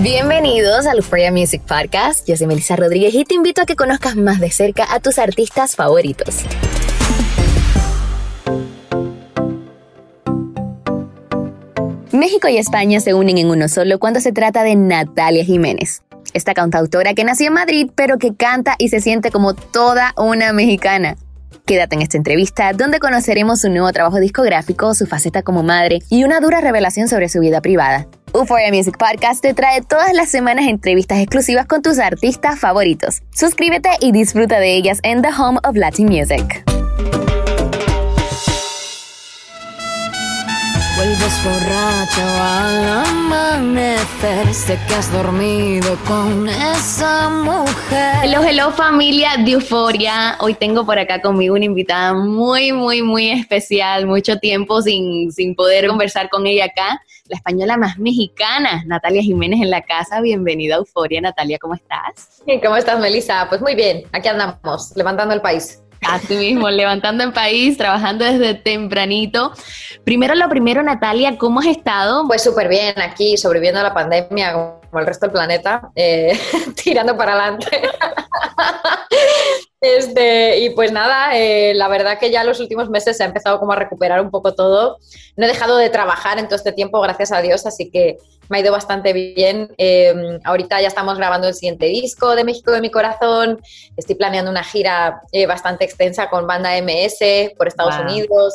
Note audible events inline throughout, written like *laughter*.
Bienvenidos al Euphoria Music Podcast. Yo soy Melissa Rodríguez y te invito a que conozcas más de cerca a tus artistas favoritos. México y España se unen en uno solo cuando se trata de Natalia Jiménez. Esta cantautora que nació en Madrid pero que canta y se siente como toda una mexicana. Quédate en esta entrevista donde conoceremos su nuevo trabajo discográfico, su faceta como madre y una dura revelación sobre su vida privada. Euphoria Music Podcast te trae todas las semanas entrevistas exclusivas con tus artistas favoritos. Suscríbete y disfruta de ellas en The Home of Latin Music. Vuelves borracho al amanecer, sé que has dormido con esa mujer. Hello, hello familia de Euforia. Hoy tengo por acá conmigo una invitada muy, muy, muy especial. Mucho tiempo sin, sin poder conversar con ella acá. La española más mexicana, Natalia Jiménez en la casa. Bienvenida a Euforia, Natalia, ¿cómo estás? ¿Y ¿Cómo estás, Melissa? Pues muy bien, aquí andamos, levantando el país. Así mismo, levantando en país, trabajando desde tempranito. Primero lo primero, Natalia, ¿cómo has estado? Pues súper bien, aquí sobreviviendo a la pandemia como el resto del planeta, eh, *laughs* tirando para adelante. *laughs* Este, y pues nada, eh, la verdad que ya los últimos meses se ha empezado como a recuperar un poco todo. No he dejado de trabajar en todo este tiempo, gracias a Dios, así que me ha ido bastante bien. Eh, ahorita ya estamos grabando el siguiente disco de México de mi corazón. Estoy planeando una gira eh, bastante extensa con banda MS por Estados Wow. Unidos.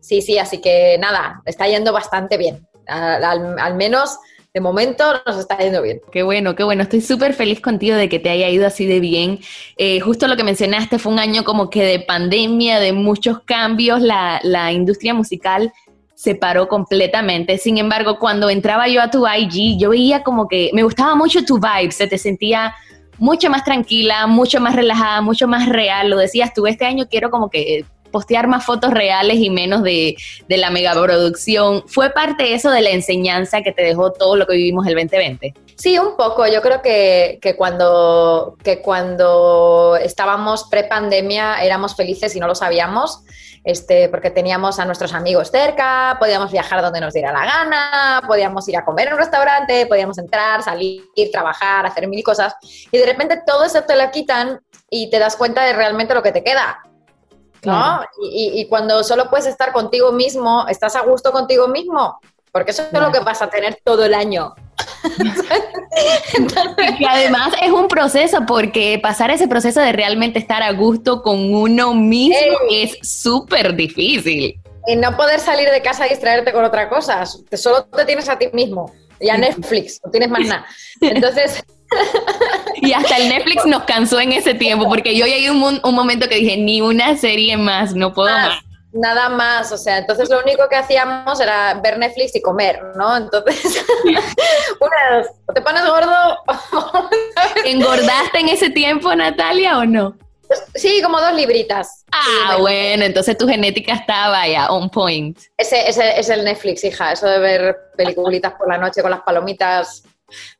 Sí, sí, así que nada, está yendo bastante bien. Al, al- al menos de momento nos está yendo bien. Qué bueno, qué bueno. Estoy súper feliz contigo de que te haya ido así de bien. Eh, justo lo que mencionaste fue un año como que de pandemia, de muchos cambios. La, la industria musical se paró completamente. Sin embargo, cuando entraba yo a tu IG, yo veía como que me gustaba mucho tu vibe. Se te sentía mucho más tranquila, mucho más relajada, mucho más real. Lo decías tú, este año quiero como que postear más fotos reales y menos de, de la megaproducción. ¿Fue parte eso de la enseñanza que te dejó todo lo que vivimos el 2020? Sí, un poco. Yo creo que, que cuando, que cuando estábamos pre-pandemia éramos felices y no lo sabíamos, este, porque teníamos a nuestros amigos cerca, podíamos viajar donde nos diera la gana, podíamos ir a comer en un restaurante, podíamos entrar, salir, trabajar, hacer mil cosas. Y de repente todo eso te lo quitan y te das cuenta de realmente lo que te queda. ¿no? Claro. Y, y- y cuando solo puedes estar contigo mismo, estás a gusto contigo mismo, porque eso es lo que vas a tener todo el año. *laughs* Y además es un proceso, porque pasar ese proceso de realmente estar a gusto con uno mismo es súper difícil. Y no poder salir de casa y distraerte con otra cosa, solo te tienes a ti mismo y a Netflix, no tienes más nada. Entonces, *laughs* Y hasta el Netflix nos cansó en ese tiempo, porque yo llegué a un, un momento que dije, ni una serie más, no puedo más, más. Nada más, o sea, entonces lo único que hacíamos era ver Netflix y comer, ¿no? Entonces, *laughs* una de dos, o te pones gordo, *laughs* ¿Engordaste en ese tiempo, Natalia, o no? sí, como dos libritas. Ah, Sí, bueno, entonces tu genética estaba ya on point. Ese, ese es el Netflix, hija, eso de ver peliculitas por la noche con las palomitas,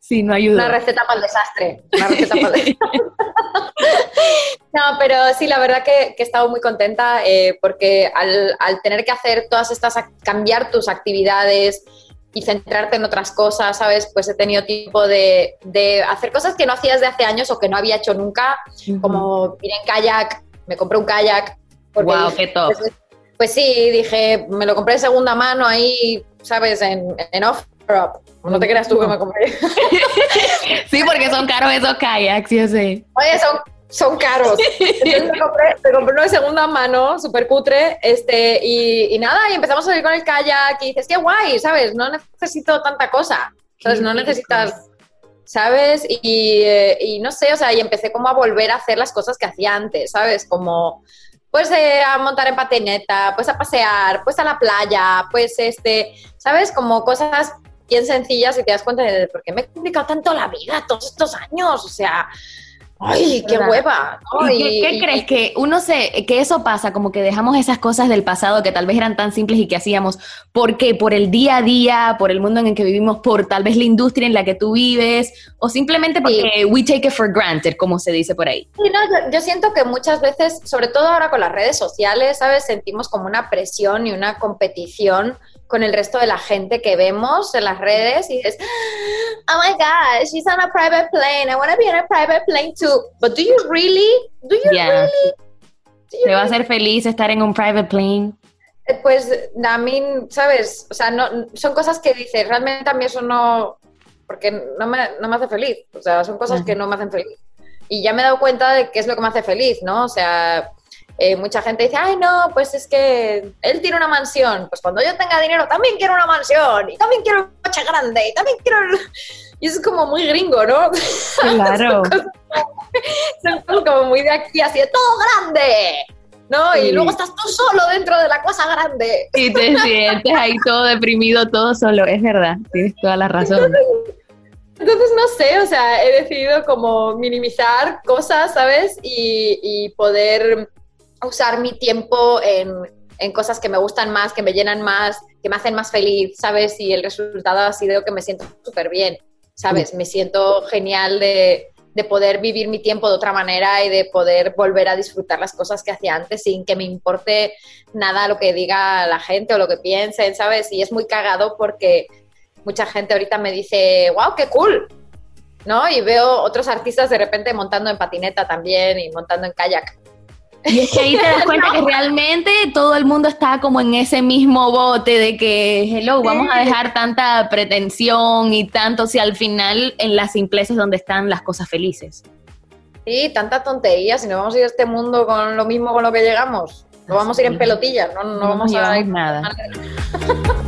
Sí, no ayudó. Una receta para el desastre. Una receta para el desastre. *laughs* no, pero sí, la verdad que, que he estado muy contenta eh, porque al, al tener que hacer todas estas, cambiar tus actividades y centrarte en otras cosas, ¿sabes? Pues he tenido tiempo de, de hacer cosas que no hacías de hace años o que no había hecho nunca, como ir en kayak, me compré un kayak. porque Wow, dije, qué top. Pues, pues sí, dije, me lo compré de segunda mano ahí, ¿sabes? En, en off Up. No te creas tú que me compré. *laughs* sí, porque son caros esos kayaks, yo sé. Oye, son, son caros. Entonces me compré, me compré uno de segunda mano, súper cutre, este, y, y, nada, y empezamos a salir con el kayak y dices, qué guay, ¿sabes? No necesito tanta cosa, ¿sabes? No necesitas, ¿sabes? Y, eh, y no sé, o sea, y empecé como a volver a hacer las cosas que hacía antes, ¿sabes? Como pues eh, a montar en patineta, pues a pasear, pues a la playa, pues este, ¿sabes? Como cosas bien sencillas y te das cuenta de por qué me he complicado tanto la vida todos estos años, o sea, ¡Ay, qué hueva! ¿Y qué, crees? Que uno se, que eso pasa, como que dejamos esas cosas del pasado que tal vez eran tan simples y que hacíamos, ¿por qué? Por el día a día, por el mundo en el que vivimos, por tal vez la industria en la que tú vives, o simplemente porque we take it for granted, como se dice por ahí. Sí, no, yo siento que muchas veces, sobre todo ahora con las redes sociales, ¿sabes? Sentimos como una presión y una competición con el resto de la gente que vemos en las redes y dices, oh my God, she's on a private plane, I want to be on a private plane too. But do you really? Do you really? ¿Te va a hacer feliz estar en un private plane? Eh, pues a mí, ¿sabes? O sea, no, son cosas que dices, realmente a mí eso no, porque no me, no me hace feliz. O sea, son cosas que no me hacen feliz. Y ya me he dado cuenta de qué es lo que me hace feliz, ¿no? O sea, eh, mucha gente dice, ay, no, pues es que él tiene una mansión. Pues cuando yo tenga dinero también quiero una mansión y también quiero un coche grande y también quiero... Y es como muy gringo, ¿no? *laughs* Claro. son, cosas, como muy de aquí, así de todo grande. ¿no? Y luego estás tú solo dentro de la cosa grande. Y te *laughs* sientes ahí todo deprimido, todo solo, es verdad, tienes toda la razón. Entonces, no sé, o sea, he decidido como minimizar cosas, ¿sabes? Y, y poder usar mi tiempo en, en, cosas que me gustan más, que me llenan más, que me hacen más feliz, ¿sabes? Y el resultado ha sido que me siento súper bien, ¿sabes? Me siento genial de, de, poder vivir mi tiempo de otra manera y de poder volver a disfrutar las cosas que hacía antes sin que me importe nada lo que diga la gente o lo que piensen, ¿sabes? Y es muy cagado porque mucha gente ahorita me dice, wow, qué cool, ¿no? Y veo otros artistas de repente montando en patineta también y montando en kayak. Y es que ahí te das cuenta que realmente todo el mundo está como en ese mismo bote de que, hello, vamos a dejar tanta pretensión y tanto, si al final en la simpleza es donde están las cosas felices. Sí, tanta tontería, si no vamos a ir a este mundo con lo mismo con lo que llegamos, no vamos a ir en pelotillas, no, no, vamos a ir nada. *laughs*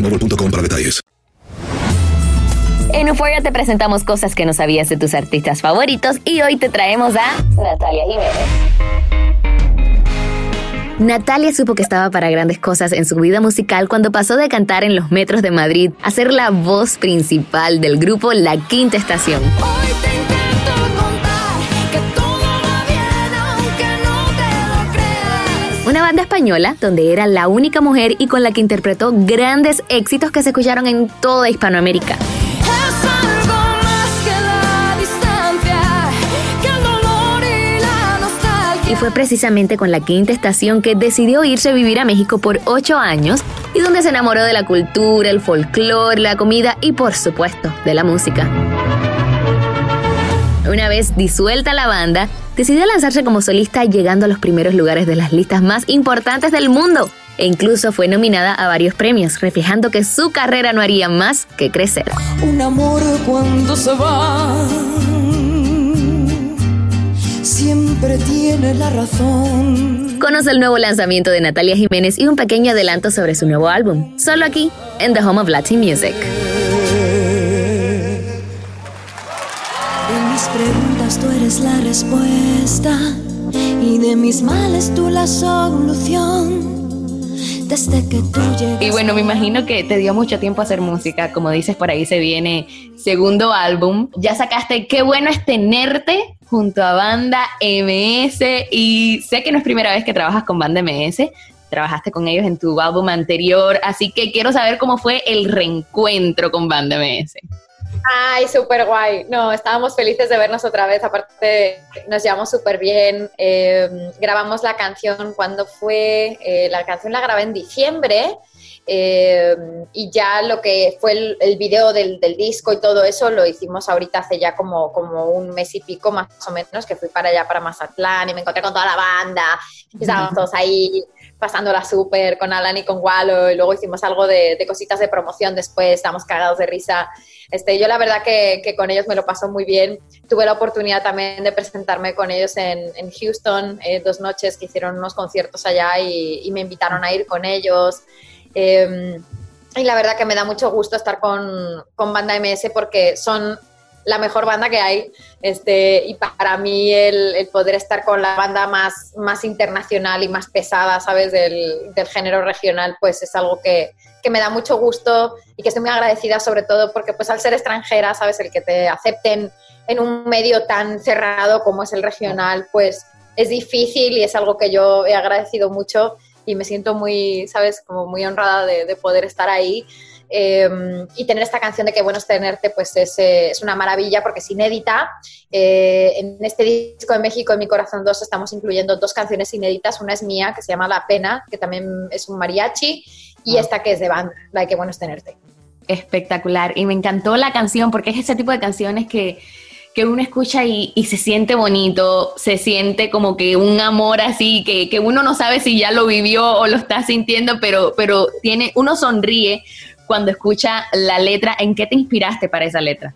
boostmobile.com para detalles. En Euphoria te presentamos cosas que no sabías de tus artistas favoritos y hoy te traemos a Natalia Jiménez. Natalia supo que estaba para grandes cosas en su vida musical cuando pasó de cantar en los metros de Madrid a ser la voz principal del grupo La Quinta Estación. Banda española, donde era la única mujer y con la que interpretó grandes éxitos que se escucharon en toda Hispanoamérica. Y fue precisamente con la quinta estación que decidió irse a vivir a México por ocho años y donde se enamoró de la cultura, el folclore, la comida y por supuesto de la música. Una vez disuelta la banda, decidió lanzarse como solista llegando a los primeros lugares de las listas más importantes del mundo e incluso fue nominada a varios premios, reflejando que su carrera no haría más que crecer. Un amor cuando se va siempre tiene la razón. Conoce el nuevo lanzamiento de Natalia Jiménez y un pequeño adelanto sobre su nuevo álbum, solo aquí, en The Home of Latin Music. La respuesta y de mis males tú la solución. Desde que tú llegas Y bueno, me imagino que te dio mucho tiempo hacer música. Como dices, por ahí se viene segundo álbum. Ya sacaste Qué bueno es tenerte junto a Banda MS. Y sé que no es primera vez que trabajas con Banda MS. Trabajaste con ellos en tu álbum anterior. Así que quiero saber cómo fue el reencuentro con Banda MS. Ay, súper guay. No, estábamos felices de vernos otra vez. Aparte, nos llevamos súper bien. Eh, grabamos la canción cuando fue. eh, la canción la grabé en diciembre. eh, y ya lo que fue el, el video del, del disco y todo eso lo hicimos ahorita hace ya como, como un mes y pico más o menos que fui para allá, para Mazatlán y me encontré con toda la banda y estábamos todos ahí pasándola súper con Alan y con Wallo y luego hicimos algo de, de cositas de promoción después, estábamos cagados de risa. Este, yo la verdad que, que, con ellos me lo paso muy bien. Tuve la oportunidad también de presentarme con ellos en, en Houston, eh, dos noches que hicieron unos conciertos allá y, y me invitaron a ir con ellos. Eh, y la verdad que me da mucho gusto estar con, con Banda MS porque son la mejor banda que hay. Este, y para mí el, el, poder estar con la banda más, más internacional y más pesada, ¿sabes? Del, del género regional, pues es algo que, que, me da mucho gusto y que estoy muy agradecida sobre todo porque pues al ser extranjera, ¿sabes? El que te acepten en un medio tan cerrado como es el regional, pues es difícil y es algo que yo he agradecido mucho y me siento muy, ¿sabes? Como muy honrada de, de poder estar ahí. Eh, y tener esta canción de Qué bueno es tenerte, pues es, eh, es una maravilla porque es inédita. Eh, en este disco de México, en Mi Corazón 2, estamos incluyendo dos canciones inéditas. Una es mía, que se llama La Pena, que también es un mariachi, y ah. esta que es de banda, la de Qué bueno es tenerte. Espectacular. Y me encantó la canción porque es ese tipo de canciones que que uno escucha y, y, se siente bonito, se siente como que un amor así, que, que, uno no sabe si ya lo vivió o lo está sintiendo, pero, pero tiene, uno sonríe cuando escucha la letra. ¿En qué te inspiraste para esa letra?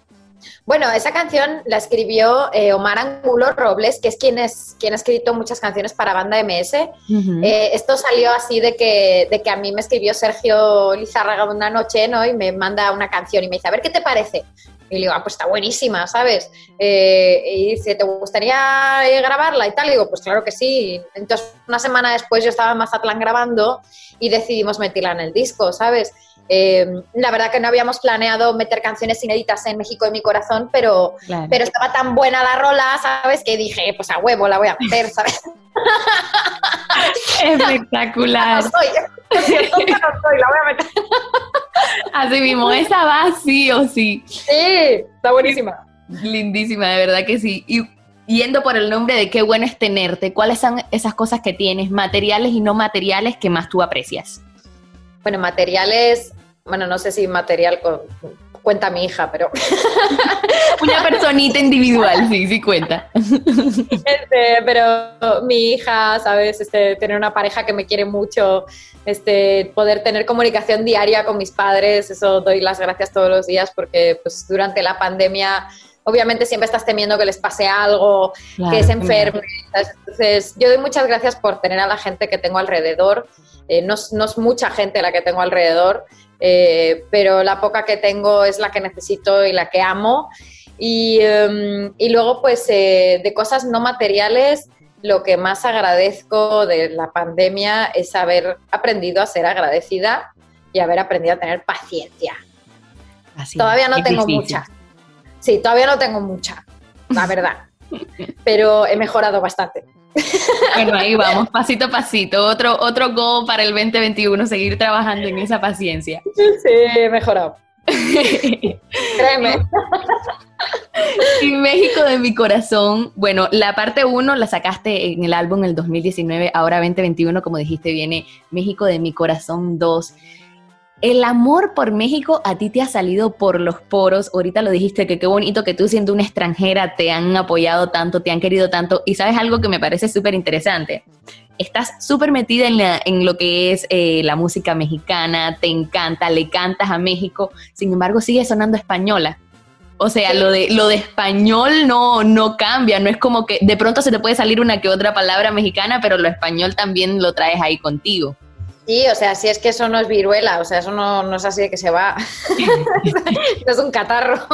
Bueno, esa canción la escribió eh, Omar Angulo Robles, que es quien, es quien ha escrito muchas canciones para Banda MS. Uh -huh. eh, esto salió así de que, de que a mí me escribió Sergio Lizárraga una noche, ¿no? Y me manda una canción y me dice, a ver qué te parece. Y le digo, ah, pues está buenísima, ¿sabes? Eh, y dice, ¿te gustaría grabarla y tal? Y digo, pues claro que sí. Entonces, una semana después yo estaba en Mazatlán grabando y decidimos meterla en el disco, ¿sabes? Eh, la verdad que no habíamos planeado meter canciones inéditas en México en mi corazón, pero, claro. pero estaba tan buena la rola, ¿sabes? Que dije, pues a huevo la voy a meter, *laughs* ¿sabes? *laughs* Espectacular. no soy, no soy, la voy a meter. Así mismo, esa va sí o sí. Sí, está buenísima. Lindísima, de verdad que sí. Y yendo por el nombre de qué bueno es tenerte, ¿cuáles son esas cosas que tienes, materiales y no materiales, que más tú aprecias? Bueno, materiales, bueno, no sé si material con, cuenta mi hija, pero... *laughs* Una personita individual, sí, sí cuenta. *laughs* Este, pero mi hija, ¿sabes? Este, tener una pareja que me quiere mucho, este, poder tener comunicación diaria con mis padres, eso doy las gracias todos los días porque pues, durante la pandemia obviamente siempre estás temiendo que les pase algo, claro, que se enfermen. Claro. Entonces, yo doy muchas gracias por tener a la gente que tengo alrededor. Eh, no, no, es mucha gente la que tengo alrededor, eh, pero la poca que tengo es la que necesito y la que amo. Y, um, y luego, pues, eh, de cosas no materiales, lo que más agradezco de la pandemia es haber aprendido a ser agradecida y haber aprendido a tener paciencia. Así, todavía no tengo difícil. mucha. Sí, todavía no tengo mucha, la verdad. pero he mejorado bastante. Bueno, ahí vamos, pasito a pasito. Otro, otro go para el 2021, seguir trabajando en esa paciencia. Sí, he mejorado. *laughs* Créeme. Y México de mi corazón, bueno, la parte 1 la sacaste en el álbum en el 2019, ahora 2021, como dijiste, viene México de mi corazón 2. El amor por México a ti te ha salido por los poros. Ahorita lo dijiste que qué bonito que tú siendo una extranjera te han apoyado tanto, te han querido tanto. Y sabes algo que me parece súper interesante. Estás súper metida en, lo que es eh, la música mexicana, te encanta, le cantas a México. Sin embargo, sigue sonando española. O sea, lo de, lo de español no, no cambia, no es como que de pronto se te puede salir una que otra palabra mexicana, pero lo español también lo traes ahí contigo. Sí, o sea, si es que eso no es viruela, o sea, eso no, no es así de que se va. *laughs* es un catarro.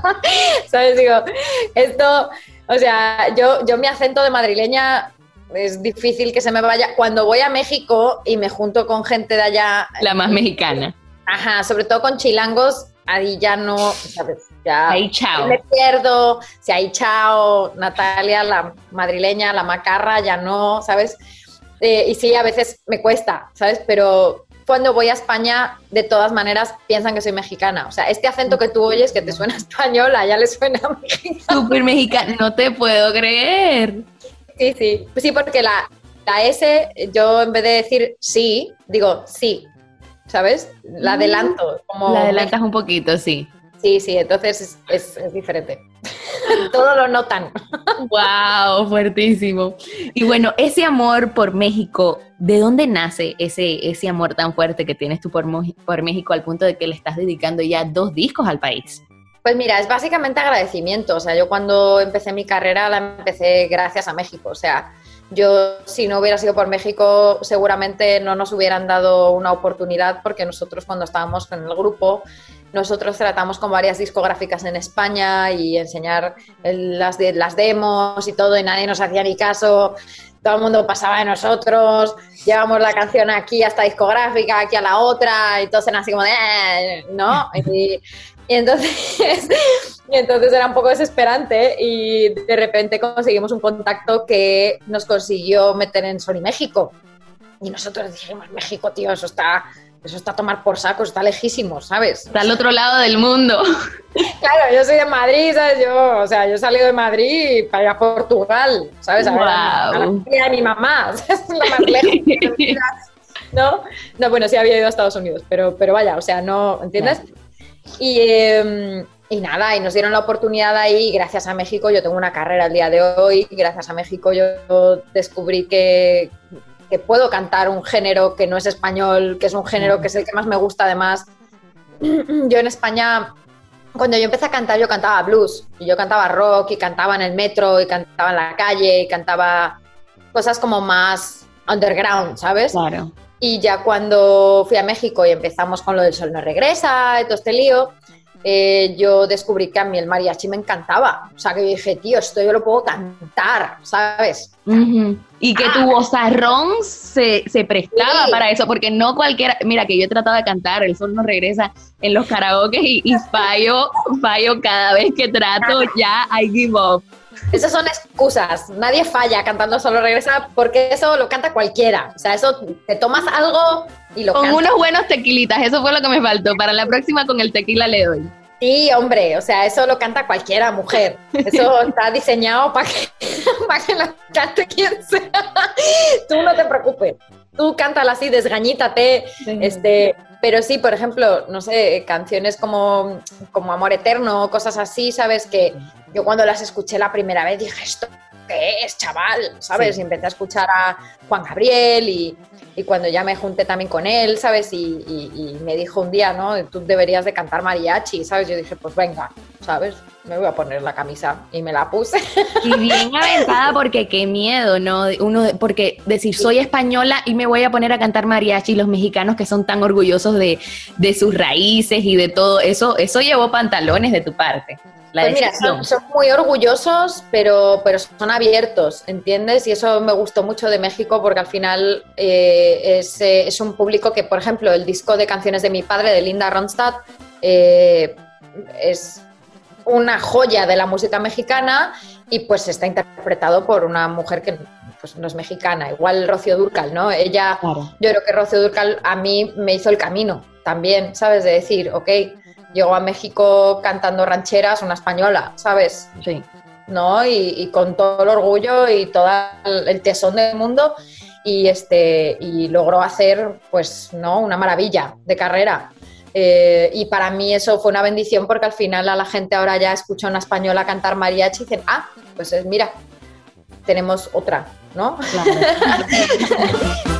*laughs* ¿Sabes? Digo, esto, o sea, yo, yo mi acento de madrileña es difícil que se me vaya. Cuando voy a México y me junto con gente de allá. La más mexicana. Ajá, sobre todo con chilangos, ahí ya no, ¿sabes? Ya Ahí chao. me pierdo, si ahí chao, Natalia, la madrileña, la macarra, ya no, ¿sabes? Eh, y sí, a veces me cuesta, ¿sabes? Pero cuando voy a España, de todas maneras, piensan que soy mexicana. O sea, este acento que tú oyes que te suena español, ya le suena *laughs* mexicano. Súper mexicana, no te puedo creer. Sí, sí. Pues sí, porque la, la S, yo en vez de decir sí, digo sí, ¿sabes? La adelanto. Como La adelantas un poquito, sí. Sí, sí, entonces es, es- es diferente. *laughs* Todo lo notan. Wow, fuertísimo. Y bueno, ese amor por México, ¿de dónde nace ese, ese amor tan fuerte que tienes tú por, por México al punto de que le estás dedicando ya dos discos al país? Pues mira, es básicamente agradecimiento. O sea, yo cuando empecé mi carrera la empecé gracias a México. O sea, yo si no hubiera sido por México seguramente no nos hubieran dado una oportunidad porque nosotros cuando estábamos con el grupo, nosotros tratamos con varias discográficas en España y enseñar las, las demos y todo y nadie nos hacía ni caso. Todo el mundo pasaba de nosotros, llevamos la canción aquí a esta discográfica, aquí a la otra, y todos eran así como de, "Eh", ¿no? Y, y entonces, *laughs* y entonces era un poco desesperante y de repente conseguimos un contacto que nos consiguió meter en Sony México. Y nosotros dijimos, México, tío, eso está, eso está a tomar por saco, está lejísimo, ¿sabes? Está al otro lado del mundo. *laughs* Claro, yo soy de Madrid, ¿sabes? Yo, o sea, yo he salido de Madrid para ir a Portugal, ¿sabes? A, ver a, la tía de mi mamá, *laughs* es lo más lejos. que ¿No? No, bueno, sí había ido a Estados Unidos, pero, pero vaya, o sea, no, ¿entiendes? Y, eh, y nada, y nos dieron la oportunidad ahí, gracias a México, yo tengo una carrera al día de hoy, gracias a México yo descubrí que, que puedo cantar un género que no es español, que es un género que es el que más me gusta además. Yo en España, cuando yo empecé a cantar, yo cantaba blues, y yo cantaba rock, y cantaba en el metro, y cantaba en la calle, y cantaba cosas como más underground, ¿sabes? Claro. Y ya cuando fui a México y empezamos con lo del sol no regresa y todo este lío, eh, yo descubrí que a mí el mariachi me encantaba. O sea, que dije, tío, esto yo lo puedo cantar, ¿sabes? Y que tu vozarrón se, se prestaba Sí. para eso, porque no cualquiera, mira que yo he tratado de cantar, el sol no regresa en los karaoke y, y fallo, fallo cada vez que trato, *laughs* ya I give up. Esas son excusas. Nadie falla cantando solo regresa porque eso lo canta cualquiera. O sea, eso te tomas algo y lo Con cantas. unos buenos tequilitas, eso fue lo que me faltó. Para la próxima con el tequila le doy. Sí, hombre, o sea, eso lo canta cualquiera mujer. Eso *laughs* está diseñado para que, *laughs* para que lo cante quien sea. Tú no te preocupes. Tú cántala así, desgañítate. Este, pero sí, por ejemplo, no sé, canciones como, como Amor Eterno, cosas así, ¿sabes? Que yo cuando las escuché la primera vez dije, ¿esto qué es, chaval? ¿Sabes? Sí. Y empecé a escuchar a Juan Gabriel y, y cuando ya me junté también con él, ¿sabes? Y, y- y me dijo un día, ¿no? Tú deberías de cantar mariachi, ¿sabes? Yo dije, pues venga, ¿sabes? Me voy a poner la camisa y me la puse. Y bien aventada porque qué miedo, ¿no? Uno, porque decir soy española y me voy a poner a cantar mariachi, los mexicanos que son tan orgullosos de, de sus raíces y de todo eso, eso llevó pantalones de tu parte. La Pues mira, son muy orgullosos, pero, pero son abiertos, ¿entiendes? Y eso me gustó mucho de México porque al final eh, es, eh, es un público que, por ejemplo, el disco de canciones de mi padre, de Linda Ronstadt, eh, es una joya de la música mexicana y pues está interpretado por una mujer que pues no es mexicana, igual Rocío Durcal, ¿no? Ella, yo creo que Rocío Durcal a mí me hizo el camino también, ¿sabes? De decir, ok, llegó a México cantando rancheras, una española, ¿sabes? Sí. ¿No? Y, con todo el orgullo y todo el tesón del mundo y, este, y logró hacer, pues, ¿no? Una maravilla de carrera. Eh, y para mí eso fue una bendición porque al final a la gente ahora ya escucha una española cantar mariachi y dicen, ah, pues mira, tenemos otra, ¿no? Claro. *laughs*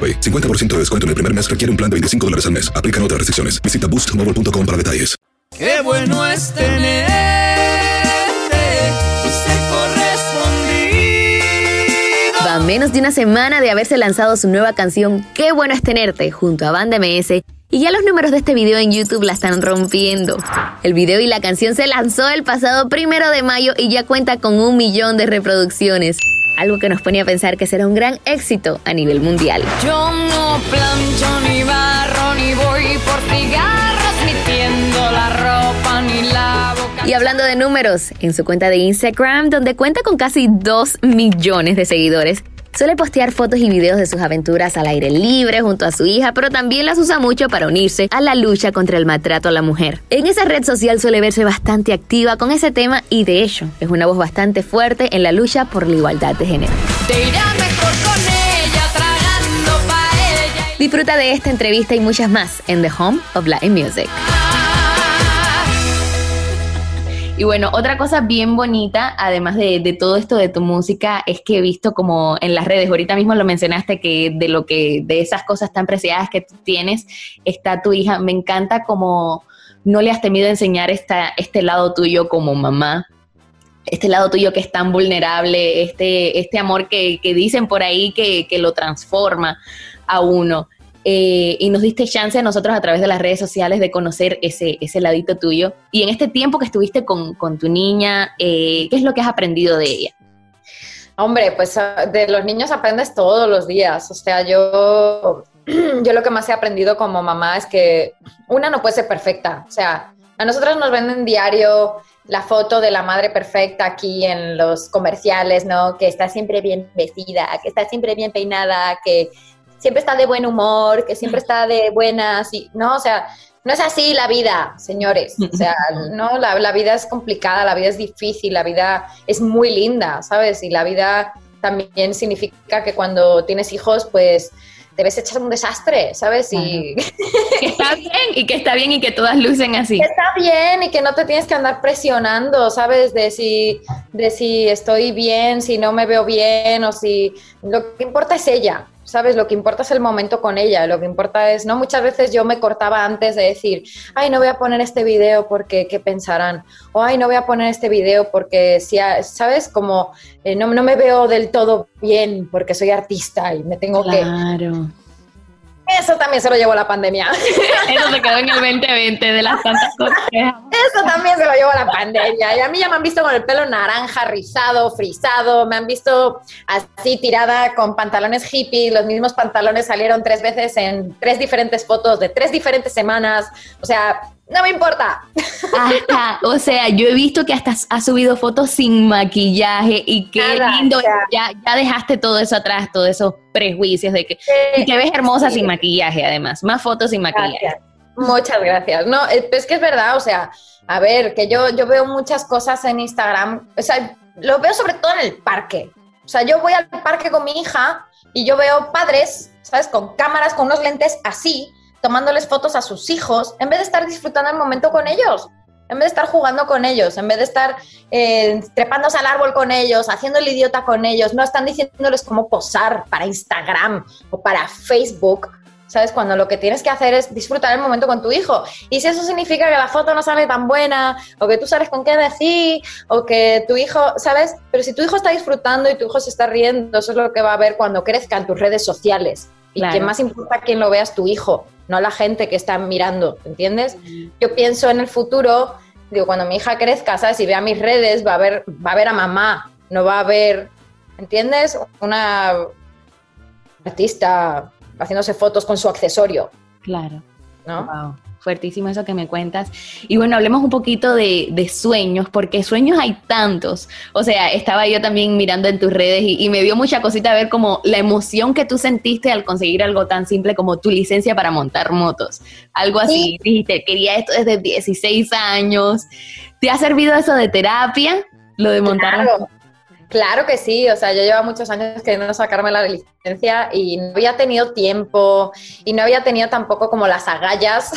50% de descuento en el primer mes requiere un plan de 25 dólares al mes. Aplican otras restricciones. Visita boostmobile.com para detalles. Qué bueno es tenerte. Va menos de una semana de haberse lanzado su nueva canción Qué bueno es tenerte junto a Banda MS y ya los números de este video en YouTube la están rompiendo. El video y la canción se lanzó el pasado primero de mayo y ya cuenta con un millón de reproducciones algo que nos ponía a pensar que será un gran éxito a nivel mundial. Yo no plancho ni barro ni voy por cigarros ni la ropa ni la boca. Y hablando de números, en su cuenta de Instagram, donde cuenta con casi 2 millones de seguidores, Suele postear fotos y videos de sus aventuras al aire libre junto a su hija, pero también las usa mucho para unirse a la lucha contra el maltrato a la mujer. En esa red social suele verse bastante activa con ese tema y de hecho es una voz bastante fuerte en la lucha por la igualdad de género. Disfruta de esta entrevista y muchas más en The Home of Latin Music. Y bueno, otra cosa bien bonita, además de, todo esto de tu música, es que he visto como en las redes, ahorita mismo lo mencionaste, que de lo que, de esas cosas tan preciadas que tú tienes, está tu hija. Me encanta como no le has temido enseñar esta, este lado tuyo como mamá, este lado tuyo que es tan vulnerable, este, este amor que, que dicen por ahí que, que lo transforma a uno. Eh, y nos diste chance a nosotros a través de las redes sociales de conocer ese, ese ladito tuyo. Y en este tiempo que estuviste con, con tu niña, eh, ¿qué es lo que has aprendido de ella? Hombre, pues ah, de los niños aprendes todos los días. O sea, yo, *clears throat* yo lo que más he aprendido como mamá es que una no puede ser perfecta. O sea, a nosotros nos venden diario la foto de la madre perfecta aquí en los comerciales, ¿no? Que está siempre bien vestida, que está siempre bien peinada, que siempre está de buen humor, que siempre está de buenas, y, ¿no? O sea, no es así la vida, señores. O sea, *laughs* no, la, la, vida es complicada, la vida es difícil, la vida es muy linda, ¿sabes? Y la vida también significa que cuando tienes hijos, pues debes echar un desastre, ¿sabes? Y *laughs* que está bien y que está bien y que todas lucen así. Que está bien y que no te tienes que andar presionando, ¿sabes? De si, de si estoy bien, si no me veo bien o si lo que importa es ella, ¿sabes? Lo que importa es el momento con ella, lo que importa es, ¿no? Muchas veces yo me cortaba antes de decir, ay, no voy a poner este video porque qué pensarán, o ay, no voy a poner este video porque, si, ¿sabes? Como eh, no, no me veo del todo bien porque soy artista y me tengo que... Eso también se lo llevó la pandemia. *laughs* Eso se quedó en el 2020 de las tantas cosas. Eso también se lo llevó la pandemia. Y a mí ya me han visto con el pelo naranja, rizado, frisado. Me han visto así tirada con pantalones hippie. Los mismos pantalones salieron tres veces en tres diferentes fotos de tres diferentes semanas. O sea, no me importa. Hasta, o sea, yo he visto que hasta has subido fotos sin maquillaje y qué lindo. Ya, ya dejaste todo eso atrás, todos esos prejuicios de que, y ves hermosa sin maquillaje, además. Más fotos sin maquillaje. Muchas gracias. No, es que es verdad, o sea, a ver, que yo, yo veo muchas cosas en Instagram, o sea, lo veo sobre todo en el parque. O sea, yo voy al parque con mi hija y yo veo padres, ¿sabes? Con cámaras, con unos lentes así, tomándoles fotos a sus hijos, en vez de estar disfrutando el momento con ellos, en vez de estar jugando con ellos, en vez de estar eh, trepándose al árbol con ellos, haciendo el idiota con ellos, no están diciéndoles cómo posar para Instagram o para Facebook. ¿Sabes? Cuando lo que tienes que hacer es disfrutar el momento con tu hijo. Y si eso significa que la foto no sale tan buena, o que tú sabes con qué decir, o que tu hijo, ¿sabes? Pero si tu hijo está disfrutando y tu hijo se está riendo, eso es lo que va a ver cuando crezca en tus redes sociales. Y que más importa quién lo veas tu hijo, no la gente que está mirando, ¿entiendes? Yo pienso en el futuro, digo, cuando mi hija crezca, ¿sabes? Y vea mis redes, va a ver, va a ver a mamá, no va a ver, ¿entiendes? Una artista haciéndose fotos con su accesorio. Claro. ¿No? Fuertísimo eso que me cuentas. Y bueno, hablemos un poquito de, sueños, porque sueños hay tantos. O sea, estaba yo también mirando en tus redes y, me dio mucha cosita ver como la emoción que tú sentiste al conseguir algo tan simple como tu licencia para montar motos. Algo así, dijiste, quería esto desde 16 años. ¿Te ha servido eso de terapia? Lo de montar Claro que sí, o sea, yo llevo muchos años queriendo sacarme la licencia y no había tenido tiempo y no había tenido tampoco como las agallas.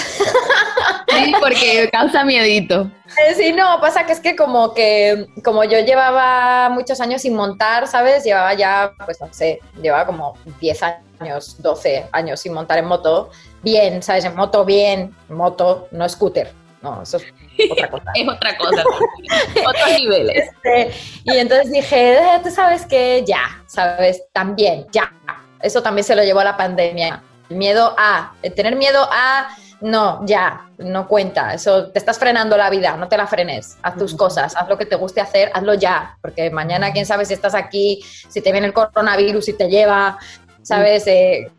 Sí, porque causa miedito. Eh, sí, no, pasa que es que como que como yo llevaba muchos años sin montar, ¿sabes? Llevaba ya, pues no sé, llevaba como 10 años, 12 años sin montar en moto. Bien, ¿sabes? En moto bien, moto, no scooter. No, eso es otra cosa. *laughs* es otra cosa, otros niveles. Este, y entonces dije, eh, tú sabes que ya, ¿sabes? También, ya. Eso también se lo llevó a la pandemia. El miedo a, el tener miedo a, no, ya, no cuenta. Eso te estás frenando la vida, no te la frenes. Haz tus cosas, haz lo que te guste hacer, hazlo ya. Porque mañana, quién sabe si estás aquí, si te viene el coronavirus y te lleva, ¿sabes? Eh,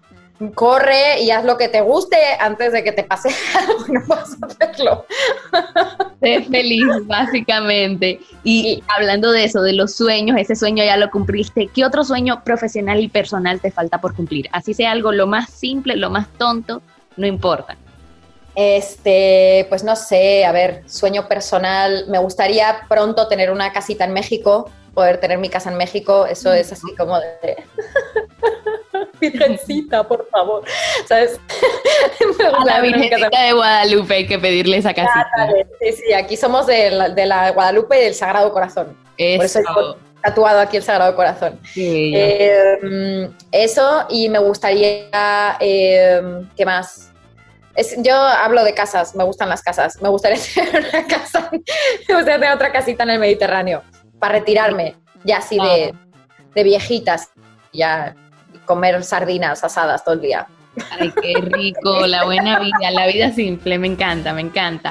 corre y haz lo que te guste antes de que te pase *laughs* algo, no vas a hacerlo. Sé feliz, básicamente. Y, hablando de eso, de los sueños, ese sueño ya lo cumpliste. ¿Qué otro sueño profesional y personal te falta por cumplir? Así sea algo lo más simple, lo más tonto, no importa. Este, pues no sé, a ver, sueño personal. Me gustaría pronto tener una casita en México, poder tener mi casa en México. Eso es así como de. *laughs* Virgencita, por favor. ¿Sabes? *laughs* A la Virgencita de Guadalupe hay que pedirle esa casita. Sí, sí, aquí somos de la, Guadalupe y del Sagrado Corazón. Eso. Por eso he tatuado aquí el Sagrado Corazón. Em, eso, y me gustaría, em, ¿qué más? yo hablo de casas, me gustan las casas. Me gustaría *laughs* tener una casa, me gustaría tener otra casita en el Mediterráneo para retirarme, ya así de, de viejitas, ya comer sardinas asadas todo el día. Ay, qué rico, la buena vida, la vida simple, me encanta, me encanta.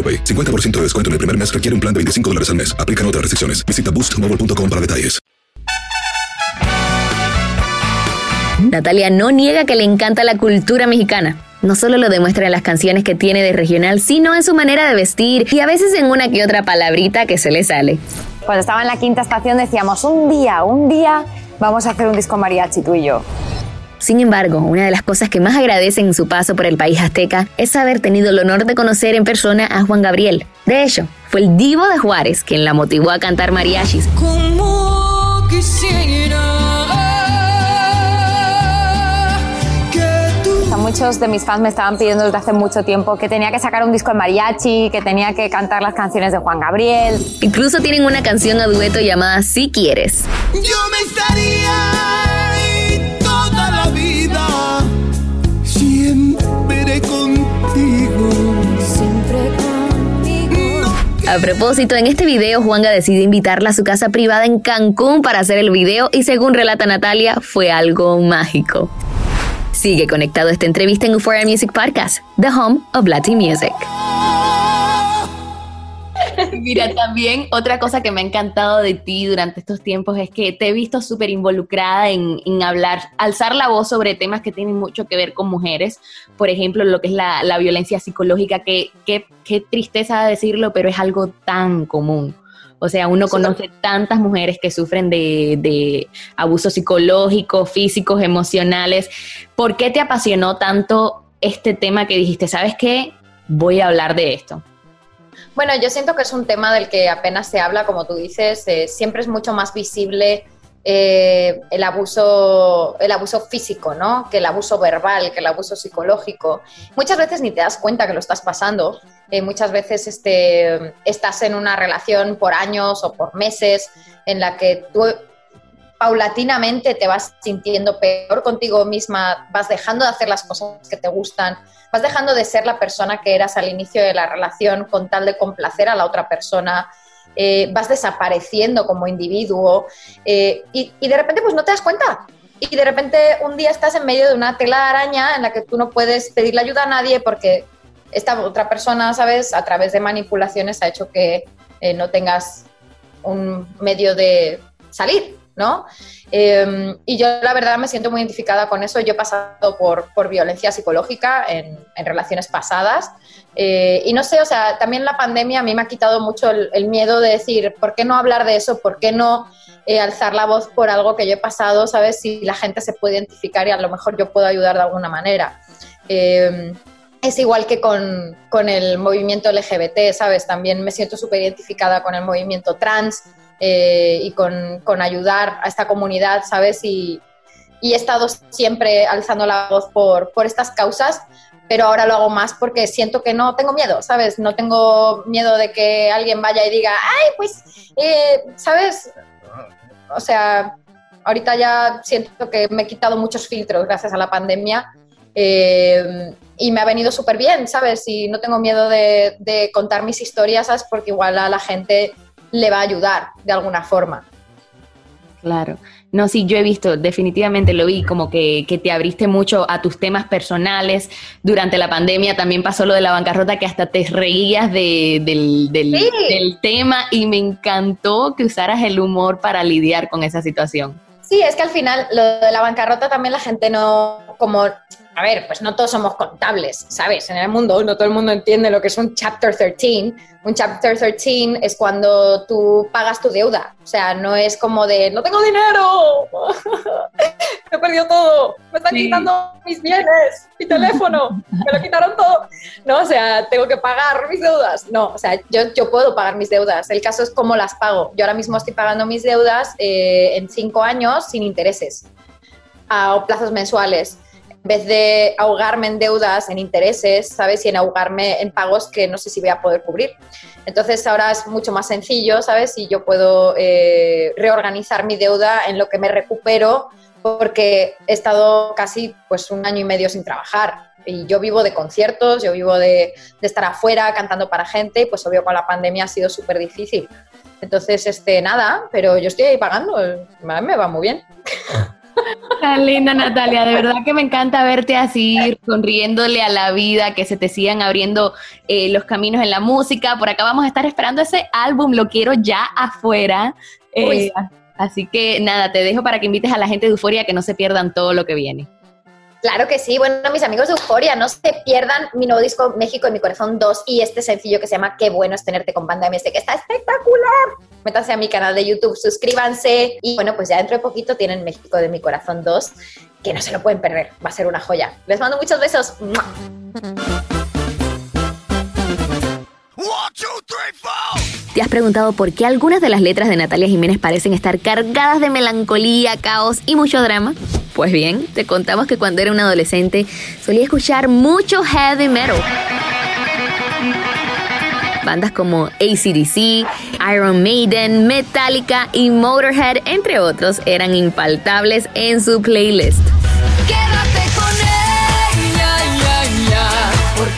AroPay. 50% de descuento en el primer mes requiere un plan de 25 dólares al mes. Aplican otras restricciones. Visita boostmobile.com para detalles. Natalia no niega que le encanta la cultura mexicana. No solo lo demuestra en las canciones que tiene de regional, sino en su manera de vestir y a veces en una que otra palabrita que se le sale. Cuando estaba en la quinta estación decíamos, un día, un día vamos a hacer un disco mariachi tú y yo. Sin embargo, una de las cosas que más agradece en su paso por el país azteca es haber tenido el honor de conocer en persona a Juan Gabriel. De hecho, fue el divo de Juárez quien la motivó a cantar mariachis. Como quisiera que tú O sea, muchos de mis fans me estaban pidiendo desde hace mucho tiempo que tenía que sacar un disco en mariachi, que tenía que cantar las canciones de Juan Gabriel. Incluso tienen una canción a dueto llamada Si Quieres. Yo me estaría A propósito, en este video Juanga decide invitarla a su casa privada en Cancún para hacer el video y según relata Natalia, fue algo mágico. Sigue conectado esta entrevista en Euphoria Music Podcast, The Home of Latin Music. Mira, también otra cosa que me ha encantado de ti durante estos tiempos es que te he visto súper involucrada en, en hablar, alzar la voz sobre temas que tienen mucho que ver con mujeres. Por ejemplo, lo que es la, la violencia psicológica, que, que, qué tristeza decirlo, pero es algo tan común. O sea, uno conoce tantas mujeres que sufren de, de abusos psicológicos, físicos, emocionales. ¿Por qué te apasionó tanto este tema que dijiste, sabes qué? Voy a hablar de esto. Bueno, yo siento que es un tema del que apenas se habla, como tú dices, siempre es mucho más visible eh, el, abuso, el abuso físico, ¿no? Que el abuso verbal, que el abuso psicológico. Muchas veces ni te das cuenta que lo estás pasando. Eh, muchas veces este, estás en una relación por años o por meses en la que tú paulatinamente te vas sintiendo peor contigo misma, vas dejando de hacer las cosas que te gustan, vas dejando de ser la persona que eras al inicio de la relación con tal de complacer a la otra persona, eh, vas desapareciendo como individuo eh, y, de repente pues no te das cuenta. Y de repente un día estás en medio de una tela de araña en la que tú no puedes pedirle ayuda a nadie porque esta otra persona, ¿sabes? A través de manipulaciones ha hecho que eh, no tengas un medio de salir, ¿no? Eh, y yo la verdad me siento muy identificada con eso. Yo he pasado por, por violencia psicológica en, en relaciones pasadas. Eh, y no sé, o sea, también la pandemia a mí me ha quitado mucho el, miedo de decir, ¿por qué no hablar de eso? ¿Por qué no eh, alzar la voz por algo que yo he pasado? ¿Sabes? Si la gente se puede identificar y a lo mejor yo puedo ayudar de alguna manera. Eh, es igual que con, con, el movimiento LGBT, ¿sabes? También me siento súper identificada con el movimiento trans eh, y con, con, ayudar a esta comunidad, ¿sabes? Y, y, he estado siempre alzando la voz por, por estas causas, pero ahora lo hago más porque siento que no tengo miedo, ¿sabes? No tengo miedo de que alguien vaya y diga, ay, pues, eh, ¿sabes? O sea, ahorita ya siento que me he quitado muchos filtros gracias a la pandemia. Eh, y me ha venido súper bien, ¿sabes? Y no tengo miedo de, de, contar mis historias, ¿sabes? Porque igual a la gente le va a ayudar de alguna forma. Claro. No, sí, yo he visto, definitivamente lo vi, como que, que, te abriste mucho a tus temas personales. Durante la pandemia también pasó lo de la bancarrota, que hasta te reías de, del, del, sí. del tema y me encantó que usaras el humor para lidiar con esa situación. Sí, es que al final lo de la bancarrota también la gente no, como, a ver, pues no todos somos contables, ¿sabes? En el mundo no todo el mundo entiende lo que es un Chapter 13. Un Chapter 13 es cuando tú pagas tu deuda, o sea, no es como de, no tengo dinero, *laughs* he perdido todo, me están quitando mis bienes, mi teléfono, me lo quitaron todo. No, o sea, tengo que pagar mis deudas. No, o sea, yo, yo puedo pagar mis deudas. El caso es cómo las pago. Yo ahora mismo estoy pagando mis deudas eh, en cinco años sin intereses a plazos mensuales en vez de ahogarme en deudas, en intereses, ¿sabes? Y en ahogarme en pagos que no sé si voy a poder cubrir. Entonces ahora es mucho más sencillo, ¿sabes? Y yo puedo eh, reorganizar mi deuda en lo que me recupero porque he estado casi pues un año y medio sin trabajar. Y yo vivo de conciertos, yo vivo de, de estar afuera cantando para gente y pues obvio con la pandemia ha sido súper difícil. Entonces, este, nada, pero yo estoy ahí pagando, me va muy bien. Tan linda Natalia, de verdad que me encanta verte así, sonriéndole a la vida, que se te sigan abriendo eh, los caminos en la música. Por acá vamos a estar esperando ese álbum, lo quiero ya afuera. Eh, así que nada, te dejo para que invites a la gente de Euforia que no se pierdan todo lo que viene. Claro que sí. Bueno, mis amigos de Euforia, no se pierdan mi nuevo disco México en mi corazón 2 y este sencillo que se llama Qué bueno es tenerte con Banda MS, que está espectacular. Métanse a mi canal de YouTube, suscríbanse y bueno, pues ya dentro de poquito tienen México de mi corazón 2, que no se lo pueden perder, va a ser una joya. Les mando muchos besos. ¿Te has preguntado por qué algunas de las letras de Natalia Jiménez parecen estar cargadas de melancolía, caos y mucho drama? Pues bien, te contamos que cuando era un adolescente solía escuchar mucho heavy metal. Bandas como ACDC, Iron Maiden, Metallica y Motorhead, entre otros, eran infaltables en su playlist.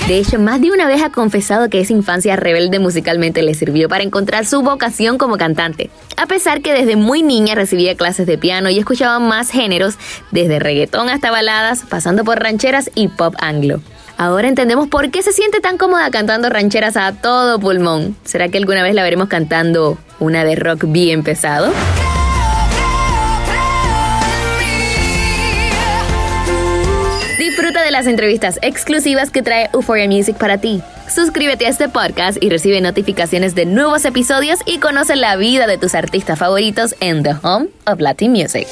De hecho, más de una vez ha confesado que esa infancia rebelde musicalmente le sirvió para encontrar su vocación como cantante. A pesar que desde muy niña recibía clases de piano y escuchaba más géneros, desde reggaetón hasta baladas, pasando por rancheras y pop anglo. Ahora entendemos por qué se siente tan cómoda cantando rancheras a todo pulmón. ¿Será que alguna vez la veremos cantando una de rock bien pesado? Las entrevistas exclusivas que trae Euphoria Music para ti. Suscríbete a este podcast y recibe notificaciones de nuevos episodios y conoce la vida de tus artistas favoritos en The Home of Latin Music.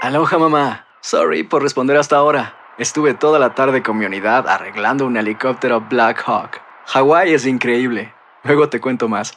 Aloha mamá. Sorry por responder hasta ahora. Estuve toda la tarde con mi unidad arreglando un helicóptero Black Hawk. Hawái es increíble. Luego te cuento más.